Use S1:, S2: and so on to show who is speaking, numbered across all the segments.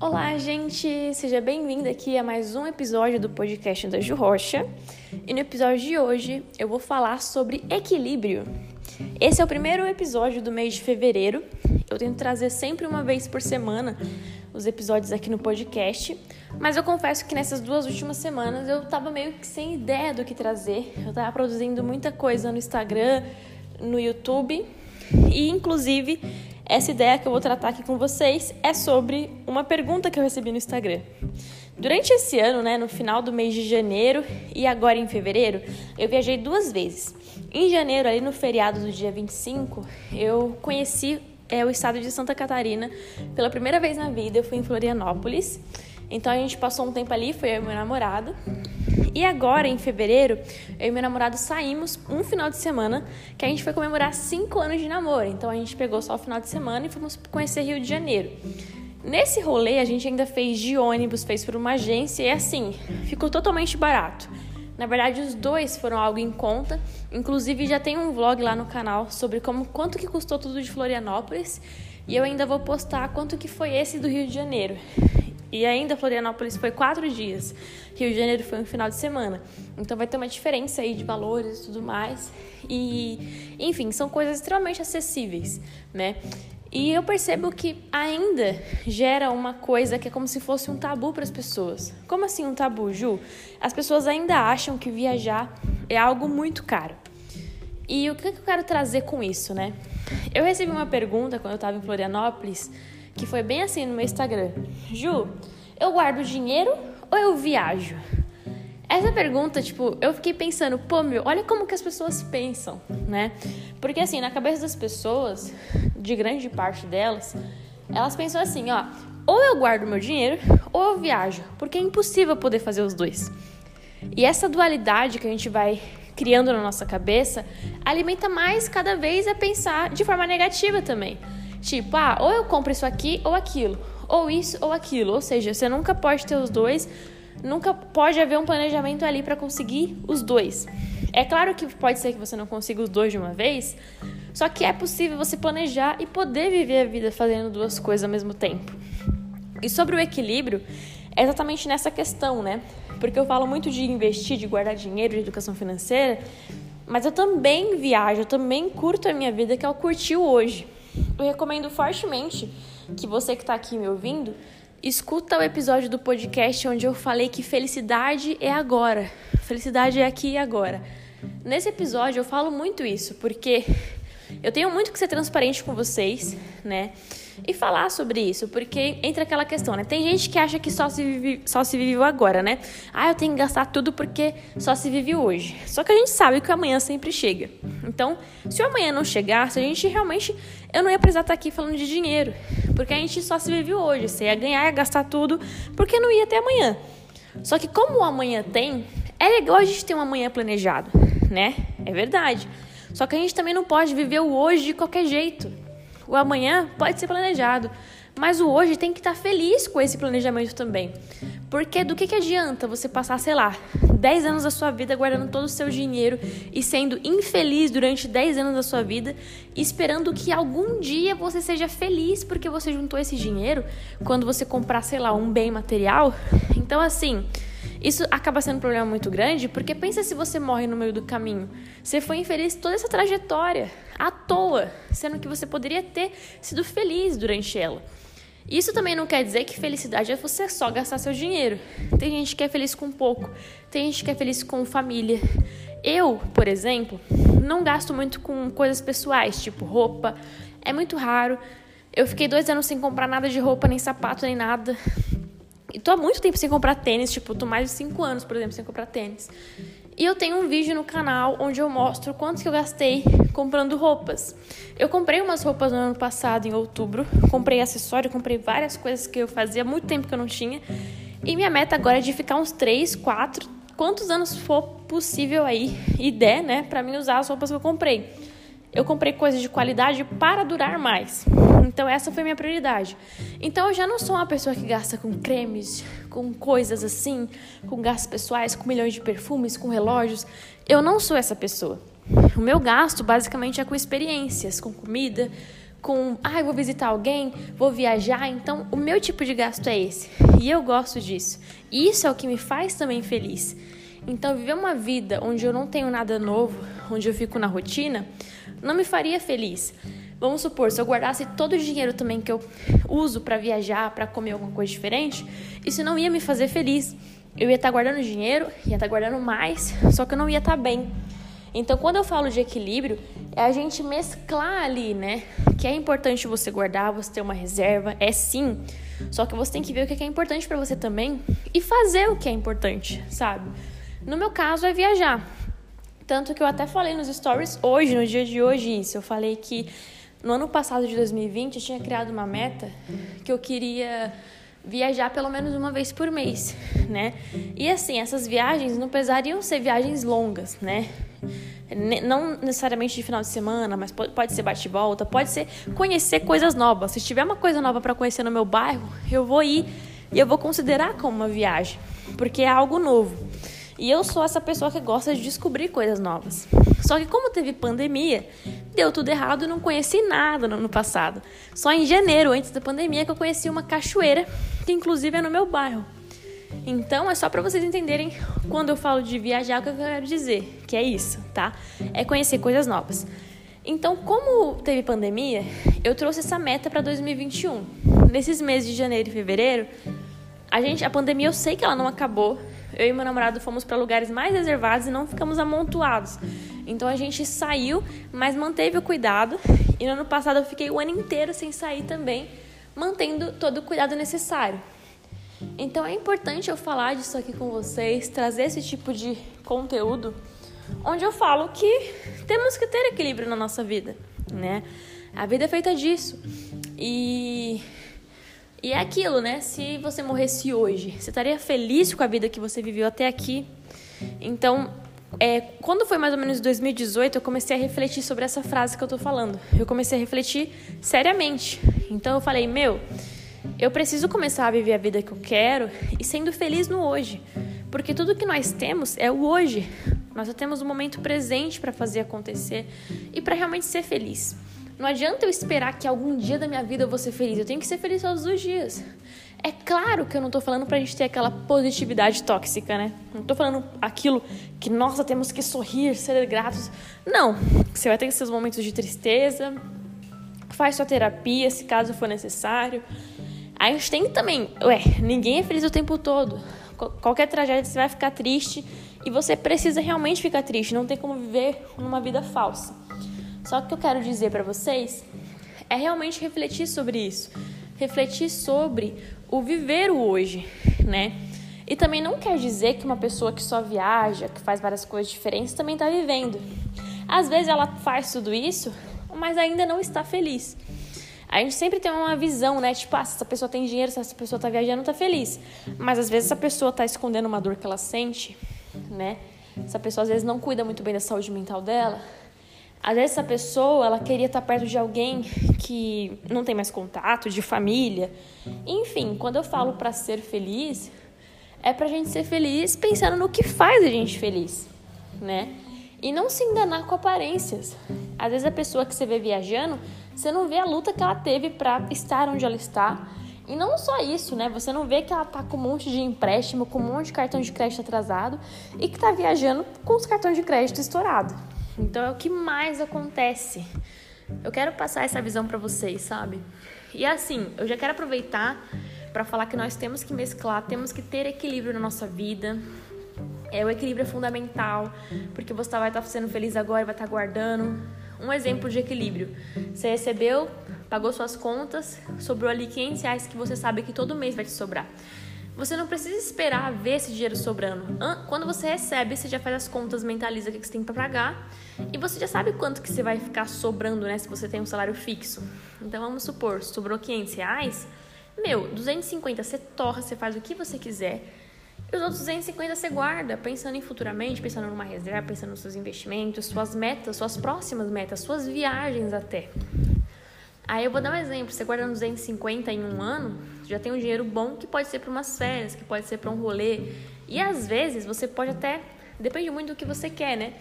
S1: Olá, gente! Seja bem-vindo aqui a mais um episódio do podcast da Ju Rocha. E no episódio de hoje eu vou falar sobre equilíbrio. Esse é o primeiro episódio do mês de fevereiro. Eu tento trazer sempre uma vez por semana os episódios aqui no podcast, mas eu confesso que nessas duas últimas semanas eu tava meio que sem ideia do que trazer. Eu tava produzindo muita coisa no Instagram, no YouTube e inclusive essa ideia que eu vou tratar aqui com vocês é sobre uma pergunta que eu recebi no Instagram. Durante esse ano, né, no final do mês de janeiro e agora em fevereiro, eu viajei duas vezes. Em janeiro, ali no feriado do dia 25, eu conheci é, o estado de Santa Catarina pela primeira vez na vida. Eu fui em Florianópolis. Então a gente passou um tempo ali, foi eu e meu namorado. E agora, em fevereiro, eu e meu namorado saímos um final de semana que a gente foi comemorar cinco anos de namoro. Então a gente pegou só o final de semana e fomos conhecer Rio de Janeiro. Nesse rolê, a gente ainda fez de ônibus, fez por uma agência e assim, ficou totalmente barato. Na verdade, os dois foram algo em conta. Inclusive, já tem um vlog lá no canal sobre como quanto que custou tudo de Florianópolis. E eu ainda vou postar quanto que foi esse do Rio de Janeiro. E ainda Florianópolis foi quatro dias. Rio de Janeiro foi um final de semana. Então vai ter uma diferença aí de valores e tudo mais. E, enfim, são coisas extremamente acessíveis, né? E eu percebo que ainda gera uma coisa que é como se fosse um tabu para as pessoas. Como assim um tabu, Ju? As pessoas ainda acham que viajar é algo muito caro. E o que eu quero trazer com isso, né? Eu recebi uma pergunta quando eu estava em Florianópolis que foi bem assim no meu Instagram. Ju, eu guardo dinheiro ou eu viajo? Essa pergunta, tipo, eu fiquei pensando, pô, meu, olha como que as pessoas pensam, né? Porque assim, na cabeça das pessoas, de grande parte delas, elas pensam assim, ó, ou eu guardo meu dinheiro ou eu viajo, porque é impossível poder fazer os dois. E essa dualidade que a gente vai criando na nossa cabeça alimenta mais cada vez a pensar de forma negativa também. Tipo, ah, ou eu compro isso aqui ou aquilo, ou isso ou aquilo. Ou seja, você nunca pode ter os dois, nunca pode haver um planejamento ali para conseguir os dois. É claro que pode ser que você não consiga os dois de uma vez, só que é possível você planejar e poder viver a vida fazendo duas coisas ao mesmo tempo. E sobre o equilíbrio, é exatamente nessa questão, né? Porque eu falo muito de investir, de guardar dinheiro, de educação financeira, mas eu também viajo, eu também curto a minha vida, que é o curtir hoje. Eu recomendo fortemente que você que está aqui me ouvindo escuta o episódio do podcast onde eu falei que felicidade é agora, felicidade é aqui e agora. Nesse episódio eu falo muito isso porque eu tenho muito que ser transparente com vocês, né? E falar sobre isso, porque entra aquela questão, né? Tem gente que acha que só se vive, só se vive agora, né? Ah, eu tenho que gastar tudo porque só se vive hoje. Só que a gente sabe que o amanhã sempre chega. Então, se o amanhã não chegasse, a gente realmente eu não ia precisar estar aqui falando de dinheiro, porque a gente só se vive hoje. Você ia ganhar, ia gastar tudo, porque não ia ter amanhã. Só que como o amanhã tem, é legal a gente ter um amanhã planejado, né? É verdade. Só que a gente também não pode viver o hoje de qualquer jeito. O amanhã pode ser planejado, mas o hoje tem que estar feliz com esse planejamento também. Porque do que, que adianta você passar, sei lá, 10 anos da sua vida guardando todo o seu dinheiro e sendo infeliz durante 10 anos da sua vida, esperando que algum dia você seja feliz porque você juntou esse dinheiro quando você comprar, sei lá, um bem material? Então, assim. Isso acaba sendo um problema muito grande, porque pensa se você morre no meio do caminho. Você foi infeliz toda essa trajetória, à toa, sendo que você poderia ter sido feliz durante ela. Isso também não quer dizer que felicidade é você só gastar seu dinheiro. Tem gente que é feliz com pouco, tem gente que é feliz com família. Eu, por exemplo, não gasto muito com coisas pessoais, tipo roupa. É muito raro. Eu fiquei dois anos sem comprar nada de roupa, nem sapato, nem nada. E tô há muito tempo sem comprar tênis, tipo, tô mais de 5 anos, por exemplo, sem comprar tênis. E eu tenho um vídeo no canal onde eu mostro quanto que eu gastei comprando roupas. Eu comprei umas roupas no ano passado, em outubro. Comprei acessório, comprei várias coisas que eu fazia muito tempo que eu não tinha. E minha meta agora é de ficar uns 3, 4, quantos anos for possível aí e der, né, pra mim usar as roupas que eu comprei. Eu comprei coisas de qualidade para durar mais. Então essa foi minha prioridade. Então eu já não sou uma pessoa que gasta com cremes, com coisas assim, com gastos pessoais, com milhões de perfumes, com relógios. Eu não sou essa pessoa. O meu gasto basicamente é com experiências, com comida, com, ah, vou visitar alguém, vou viajar, então o meu tipo de gasto é esse. E eu gosto disso. E isso é o que me faz também feliz. Então, viver uma vida onde eu não tenho nada novo, onde eu fico na rotina, não me faria feliz. Vamos supor, se eu guardasse todo o dinheiro também que eu uso para viajar, para comer alguma coisa diferente, isso não ia me fazer feliz. Eu ia estar tá guardando dinheiro, ia estar tá guardando mais, só que eu não ia estar tá bem. Então, quando eu falo de equilíbrio, é a gente mesclar ali, né? Que é importante você guardar, você ter uma reserva, é sim. Só que você tem que ver o que é importante para você também e fazer o que é importante, sabe? No meu caso é viajar. Tanto que eu até falei nos stories hoje, no dia de hoje, isso. Eu falei que no ano passado de 2020 eu tinha criado uma meta que eu queria viajar pelo menos uma vez por mês, né? E assim, essas viagens não precisariam ser viagens longas, né? Não necessariamente de final de semana, mas pode ser bate-volta, pode ser conhecer coisas novas. Se tiver uma coisa nova para conhecer no meu bairro, eu vou ir e eu vou considerar como uma viagem, porque é algo novo. E eu sou essa pessoa que gosta de descobrir coisas novas. Só que como teve pandemia, deu tudo errado e não conheci nada no ano passado. Só em janeiro, antes da pandemia, que eu conheci uma cachoeira, que inclusive é no meu bairro. Então é só para vocês entenderem quando eu falo de viajar o que eu quero dizer, que é isso, tá? É conhecer coisas novas. Então, como teve pandemia, eu trouxe essa meta para 2021. Nesses meses de janeiro e fevereiro, a gente, a pandemia eu sei que ela não acabou, eu e meu namorado fomos para lugares mais reservados e não ficamos amontoados. Então a gente saiu, mas manteve o cuidado. E no ano passado eu fiquei o ano inteiro sem sair também, mantendo todo o cuidado necessário. Então é importante eu falar disso aqui com vocês, trazer esse tipo de conteúdo, onde eu falo que temos que ter equilíbrio na nossa vida, né? A vida é feita disso. E e é aquilo, né? Se você morresse hoje, você estaria feliz com a vida que você viveu até aqui? Então, é, quando foi mais ou menos 2018, eu comecei a refletir sobre essa frase que eu tô falando. Eu comecei a refletir seriamente. Então, eu falei: meu, eu preciso começar a viver a vida que eu quero e sendo feliz no hoje. Porque tudo que nós temos é o hoje. Nós só temos o momento presente para fazer acontecer e para realmente ser feliz. Não adianta eu esperar que algum dia da minha vida eu vou ser feliz. Eu tenho que ser feliz todos os dias. É claro que eu não tô falando pra gente ter aquela positividade tóxica, né? Não tô falando aquilo que, nossa, temos que sorrir, ser gratos. Não. Você vai ter seus momentos de tristeza. Faz sua terapia, se caso for necessário. A gente tem também. Ué, ninguém é feliz o tempo todo. Qualquer tragédia você vai ficar triste. E você precisa realmente ficar triste. Não tem como viver numa vida falsa. Só que o que eu quero dizer para vocês é realmente refletir sobre isso, refletir sobre o viver o hoje, né? E também não quer dizer que uma pessoa que só viaja, que faz várias coisas diferentes, também está vivendo. Às vezes ela faz tudo isso, mas ainda não está feliz. A gente sempre tem uma visão, né? Tipo, ah, se essa pessoa tem dinheiro, se essa pessoa está viajando, está feliz. Mas às vezes essa pessoa está escondendo uma dor que ela sente, né? Essa pessoa às vezes não cuida muito bem da saúde mental dela, às vezes essa pessoa, ela queria estar perto de alguém que não tem mais contato, de família. Enfim, quando eu falo para ser feliz, é pra gente ser feliz pensando no que faz a gente feliz, né? E não se enganar com aparências. Às vezes a pessoa que você vê viajando, você não vê a luta que ela teve para estar onde ela está. E não só isso, né? Você não vê que ela tá com um monte de empréstimo, com um monte de cartão de crédito atrasado e que tá viajando com os cartões de crédito estourados. Então é o que mais acontece. Eu quero passar essa visão para vocês, sabe? E assim, eu já quero aproveitar para falar que nós temos que mesclar, temos que ter equilíbrio na nossa vida. É, o equilíbrio é fundamental, porque você vai estar sendo feliz agora, vai estar guardando. Um exemplo de equilíbrio: você recebeu, pagou suas contas, sobrou ali 500 reais que você sabe que todo mês vai te sobrar. Você não precisa esperar ver esse dinheiro sobrando. Quando você recebe, você já faz as contas, mentaliza o que você tem para pagar e você já sabe quanto que você vai ficar sobrando, né? Se você tem um salário fixo. Então vamos supor, sobrou 500 reais, meu, 250 você torra, você faz o que você quiser. E os outros 250 você guarda, pensando em futuramente, pensando numa reserva, pensando nos seus investimentos, suas metas, suas próximas metas, suas viagens até. Aí eu vou dar um exemplo, você guarda 250 em um ano, já tem um dinheiro bom que pode ser para umas férias, que pode ser para um rolê. E às vezes você pode até, depende muito do que você quer, né?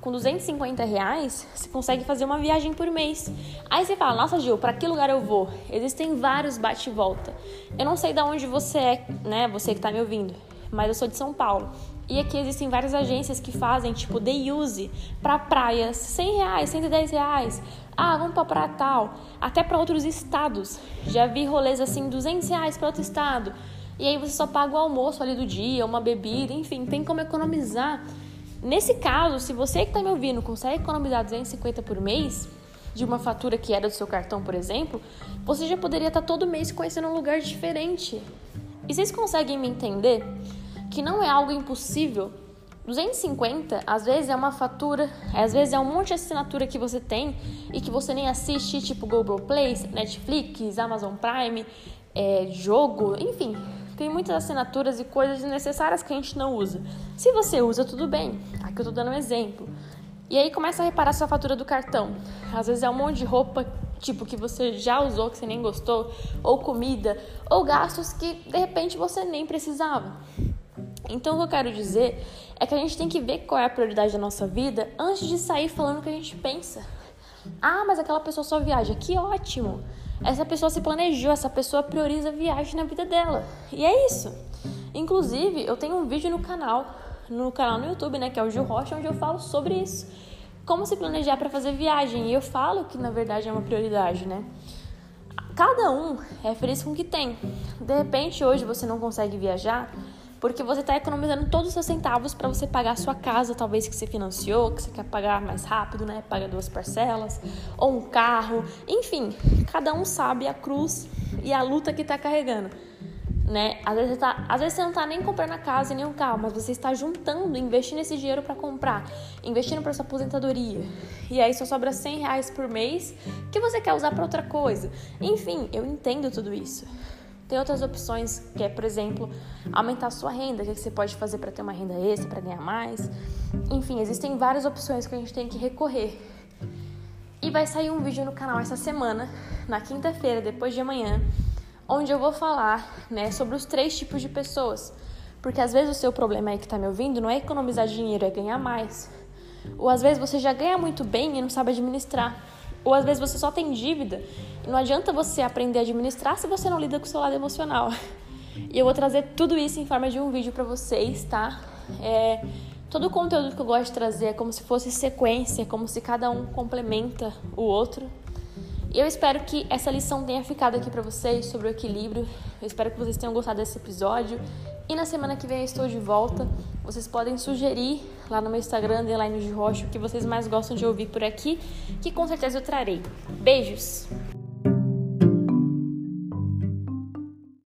S1: com 250 reais, você consegue fazer uma viagem por mês. Aí você fala, nossa Gil, para que lugar eu vou? Existem vários bate e volta. Eu não sei de onde você é, né? Você que tá me ouvindo, mas eu sou de São Paulo. E aqui existem várias agências que fazem, tipo, day use para praias, 100 reais, 110 reais. Ah, vamos pra praia tal. Até para outros estados. Já vi rolês assim, 200 reais para outro estado. E aí você só paga o almoço ali do dia, uma bebida, enfim, tem como economizar. Nesse caso, se você que está me ouvindo consegue economizar 250 por mês, de uma fatura que era do seu cartão, por exemplo, você já poderia estar tá todo mês conhecendo um lugar diferente. E vocês conseguem me entender que não é algo impossível? 250 às vezes é uma fatura, às vezes é um monte de assinatura que você tem e que você nem assiste, tipo Google Play, Netflix, Amazon Prime, é, jogo, enfim. Tem muitas assinaturas e coisas desnecessárias que a gente não usa. Se você usa, tudo bem. Aqui eu tô dando um exemplo. E aí começa a reparar sua fatura do cartão. Às vezes é um monte de roupa, tipo, que você já usou, que você nem gostou, ou comida, ou gastos que de repente você nem precisava. Então o que eu quero dizer é que a gente tem que ver qual é a prioridade da nossa vida antes de sair falando o que a gente pensa. Ah, mas aquela pessoa só viaja. Que ótimo! Essa pessoa se planejou, essa pessoa prioriza a viagem na vida dela. E é isso. Inclusive, eu tenho um vídeo no canal, no canal no YouTube, né, que é o Gil Rocha, onde eu falo sobre isso. Como se planejar para fazer viagem. E eu falo que na verdade é uma prioridade, né? Cada um é feliz com o que tem. De repente, hoje você não consegue viajar, porque você está economizando todos os seus centavos para você pagar a sua casa, talvez que você financiou, que você quer pagar mais rápido, né? Paga duas parcelas, ou um carro, enfim, cada um sabe a cruz e a luta que está carregando. Né? Às, vezes tá, às vezes você não está nem comprando a casa e nem um carro, mas você está juntando, investindo esse dinheiro para comprar, investindo para sua aposentadoria. E aí só sobra 100 reais por mês que você quer usar para outra coisa. Enfim, eu entendo tudo isso. Tem outras opções, que é, por exemplo, aumentar a sua renda, o que você pode fazer para ter uma renda extra, para ganhar mais. Enfim, existem várias opções que a gente tem que recorrer. E vai sair um vídeo no canal essa semana, na quinta-feira, depois de amanhã, onde eu vou falar né, sobre os três tipos de pessoas. Porque às vezes o seu problema aí que está me ouvindo não é economizar dinheiro, é ganhar mais. Ou às vezes você já ganha muito bem e não sabe administrar. Ou às vezes você só tem dívida não adianta você aprender a administrar se você não lida com o seu lado emocional. E eu vou trazer tudo isso em forma de um vídeo para vocês, tá? É, todo o conteúdo que eu gosto de trazer é como se fosse sequência, como se cada um complementa o outro. E eu espero que essa lição tenha ficado aqui para vocês sobre o equilíbrio. Eu espero que vocês tenham gostado desse episódio. E na semana que vem eu estou de volta. Vocês podem sugerir lá no meu Instagram, Underline de Rocha, o que vocês mais gostam de ouvir por aqui, que com certeza eu trarei. Beijos!